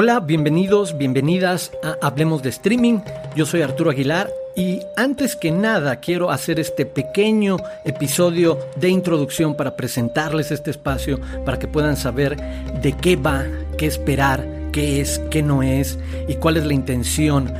Hola, bienvenidos, bienvenidas a Hablemos de Streaming. Yo soy Arturo Aguilar y antes que nada quiero hacer este pequeño episodio de introducción para presentarles este espacio para que puedan saber de qué va, qué esperar, qué es, qué no es y cuál es la intención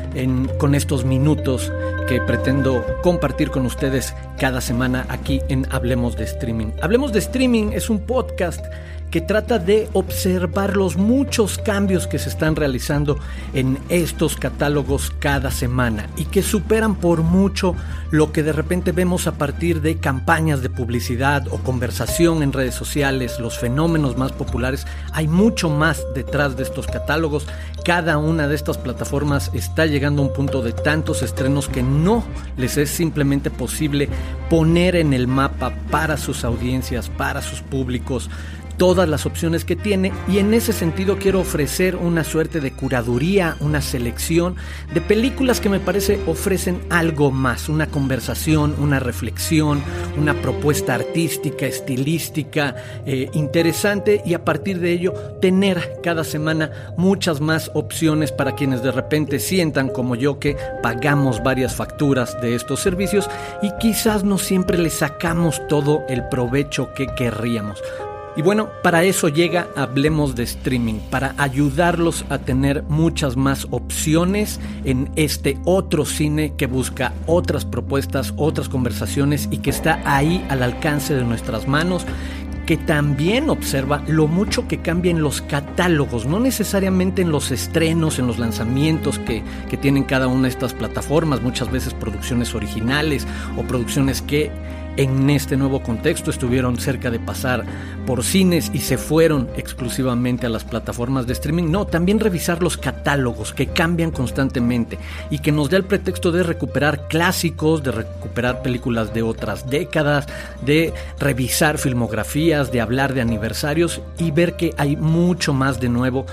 con estos minutos que pretendo compartir con ustedes cada semana aquí en Hablemos de Streaming. Hablemos de Streaming es un podcast que trata de observar los muchos cambios que se están realizando en estos catálogos cada semana y que superan por mucho lo que de repente vemos a partir de campañas de publicidad o conversación en redes sociales, los fenómenos más populares. Hay mucho más detrás de estos catálogos. Cada una de estas plataformas está llegando a un punto de tantos estrenos que no les es simplemente posible poner en el mapa para sus audiencias, para sus públicos, todas las opciones que tiene y en ese sentido quiero ofrecer una suerte de curaduría, una selección de películas que me parece ofrecen algo más, una conversación, una reflexión, una propuesta artística, estilística, eh, interesante y a partir de ello tener cada semana muchas más opciones para quienes de repente sientan como yo que pagamos varias facturas de estos servicios y quizás no siempre le sacamos todo el provecho que querríamos. Y bueno, para eso llega Hablemos de Streaming, para ayudarlos a tener muchas más opciones en este otro cine que busca otras propuestas, otras conversaciones y que está ahí al alcance de nuestras manos que también observa lo mucho que cambian los catálogos, no necesariamente en los estrenos, en los lanzamientos que, que, tienen cada una de estas plataformas, muchas veces producciones originales o producciones que en este nuevo contexto estuvieron cerca de pasar por cines y se fueron exclusivamente a las plataformas de streaming. No, también revisar los catálogos que cambian constantemente y que nos da el pretexto de recuperar clásicos, de recuperar películas de otras décadas, de revisar filmografías, de hablar de aniversarios y ver que hay mucho más de nuevo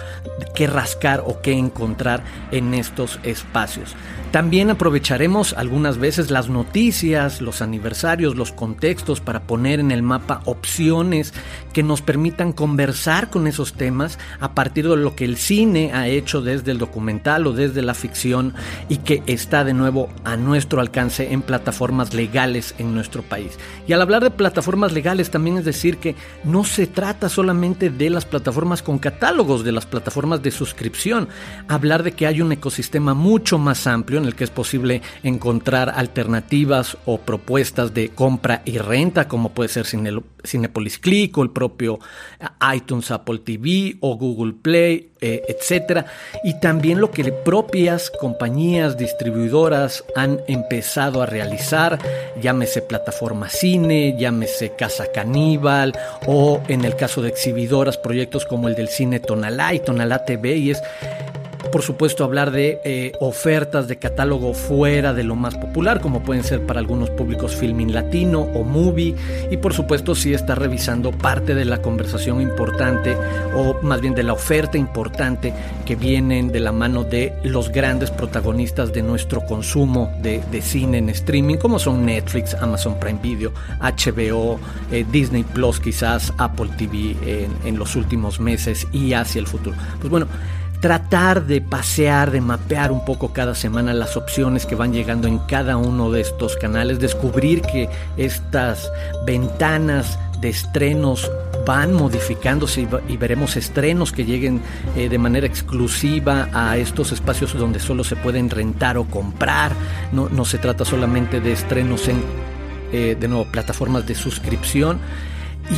que rascar o que encontrar en estos espacios. También aprovecharemos algunas veces las noticias, los aniversarios, los contextos para poner en el mapa opciones que nos permitan conversar con esos temas a partir de lo que el cine ha hecho desde el documental o desde la ficción y que está de nuevo a nuestro alcance en plataformas legales en nuestro país. Y al hablar de plataformas legales también es decir que no se trata solamente de las plataformas con catálogos, de las plataformas de suscripción, hablar de que hay un ecosistema mucho más amplio en el que es posible encontrar alternativas o propuestas de compra y renta, como puede ser Cinepolis Click o el propio iTunes, Apple TV o Google Play, eh, etcétera. Y también lo que propias compañías distribuidoras han empezado a realizar, llámese plataforma cine, llámese Casa Caníbal o en el caso de exhibidoras, proyectos como el del cine Tonalá y Tonalá TV y es por supuesto hablar de eh, ofertas de catálogo fuera de lo más popular, como pueden ser para algunos públicos filming latino o movie, y por supuesto si está revisando parte de la conversación importante o más bien de la oferta importante que vienen de la mano de los grandes protagonistas de nuestro consumo de, cine en streaming, como son Netflix, Amazon Prime Video, HBO, eh, Disney Plus, quizás Apple TV en, en los últimos meses y hacia el futuro. Pues bueno, tratar de pasear, de mapear un poco cada semana las opciones que van llegando en cada uno de estos canales, descubrir que estas ventanas de estrenos van modificándose y, veremos estrenos que lleguen eh, de manera exclusiva a estos espacios donde solo se pueden rentar o comprar. No, se trata solamente de estrenos en, eh, de nuevo, plataformas de suscripción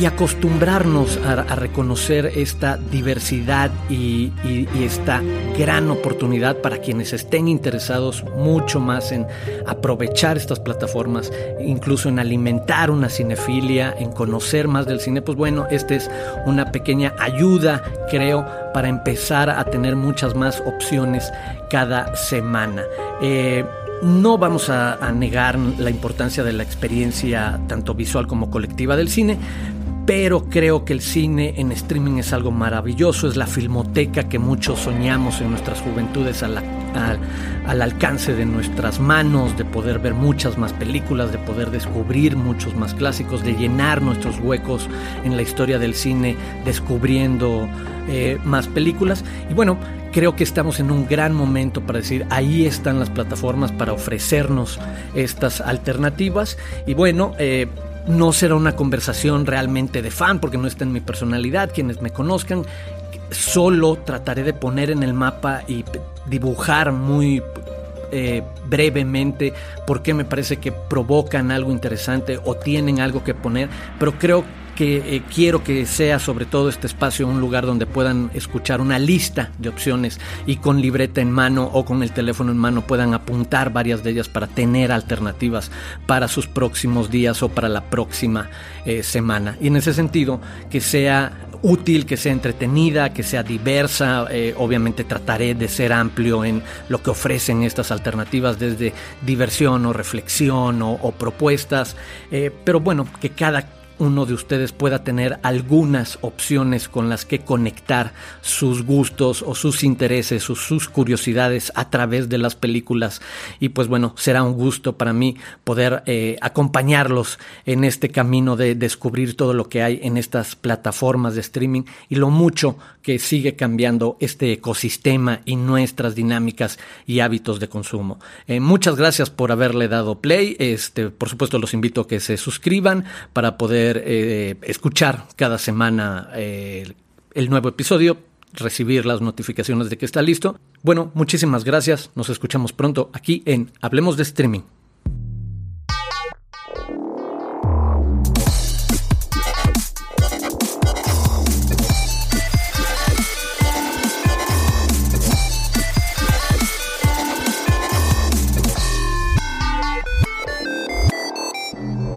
y acostumbrarnos a, reconocer esta diversidad y, esta gran oportunidad para quienes estén interesados mucho más en aprovechar estas plataformas, incluso en alimentar una cinefilia, en conocer más del cine, pues bueno, esta es una pequeña ayuda, creo, para empezar a tener muchas más opciones cada semana. Eh, no vamos a, negar la importancia de la experiencia tanto visual como colectiva del cine, pero creo que el cine en streaming es algo maravilloso, es la filmoteca que muchos soñamos en nuestras juventudes al, al, alcance de nuestras manos, de poder ver muchas más películas, de poder descubrir muchos más clásicos, de llenar nuestros huecos en la historia del cine descubriendo eh, más películas. Y bueno, creo que estamos en un gran momento para decir, ahí están las plataformas para ofrecernos estas alternativas. Y bueno, eh, no será una conversación realmente de fan porque no está en mi personalidad, quienes me conozcan. Solo trataré de poner en el mapa y dibujar muy eh, brevemente por qué me parece que provocan algo interesante o tienen algo que poner, pero creo que eh, quiero que sea sobre todo este espacio un lugar donde puedan escuchar una lista de opciones y con libreta en mano o con el teléfono en mano puedan apuntar varias de ellas para tener alternativas para sus próximos días o para la próxima eh, semana. Y en ese sentido, que sea útil, que sea entretenida, que sea diversa. Eh, obviamente trataré de ser amplio en lo que ofrecen estas alternativas desde diversión o reflexión o, propuestas. pero bueno, que cada uno de ustedes pueda tener algunas opciones con las que conectar sus gustos o sus intereses o sus curiosidades a través de las películas. Y pues bueno, será un gusto para mí poder eh, acompañarlos en este camino de descubrir todo lo que hay en estas plataformas de streaming y lo mucho que sigue cambiando este ecosistema y nuestras dinámicas y hábitos de consumo. Eh, muchas gracias por haberle dado play. Este, por supuesto, los invito a que se suscriban para eh, escuchar cada semana eh, el nuevo episodio, recibir las notificaciones de que está listo. Bueno, muchísimas gracias. Nos escuchamos pronto aquí en Hablemos de Streaming.